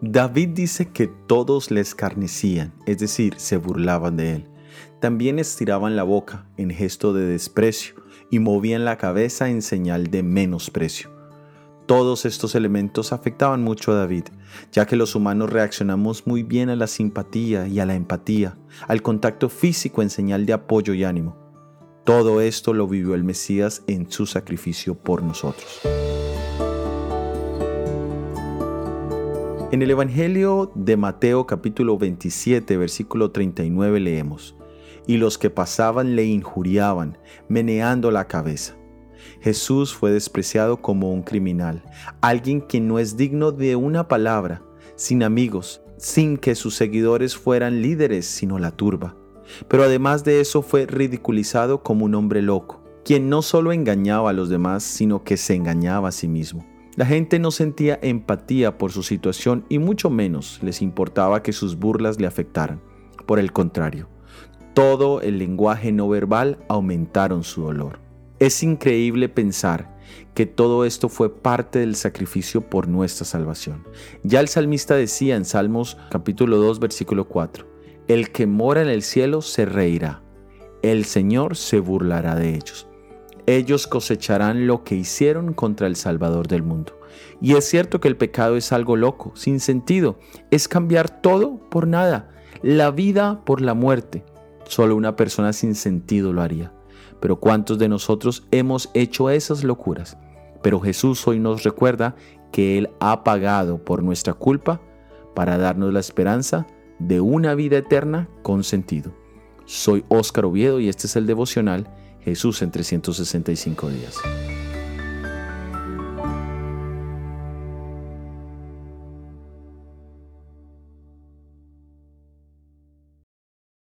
David dice que todos le escarnecían, es decir, se burlaban de él. También estiraban la boca en gesto de desprecio y movían la cabeza en señal de menosprecio. Todos estos elementos afectaban mucho a David, ya que los humanos reaccionamos muy bien a la simpatía y a la empatía, al contacto físico en señal de apoyo y ánimo. Todo esto lo vivió el Mesías en su sacrificio por nosotros. En el Evangelio de Mateo capítulo 27 versículo 39 leemos, Y los que pasaban le injuriaban, meneando la cabeza. Jesús fue despreciado como un criminal, alguien que no es digno de una palabra, sin amigos, sin que sus seguidores fueran líderes, sino la turba. Pero además de eso fue ridiculizado como un hombre loco, quien no solo engañaba a los demás, sino que se engañaba a sí mismo. La gente no sentía empatía por su situación y mucho menos les importaba que sus burlas le afectaran. Por el contrario, todo el lenguaje no verbal aumentaron su dolor. Es increíble pensar que todo esto fue parte del sacrificio por nuestra salvación. Ya el salmista decía en Salmos capítulo 2 versículo 4, El que mora en el cielo se reirá, el Señor se burlará de ellos ellos cosecharán lo que hicieron contra el Salvador del mundo. Y es cierto que el pecado es algo loco, sin sentido, es cambiar todo por nada, la vida por la muerte. Solo una persona sin sentido lo haría. Pero ¿cuántos de nosotros hemos hecho esas locuras? Pero Jesús hoy nos recuerda que Él ha pagado por nuestra culpa para darnos la esperanza de una vida eterna con sentido. Soy Óscar Oviedo y este es el devocional Jesús en 365 días.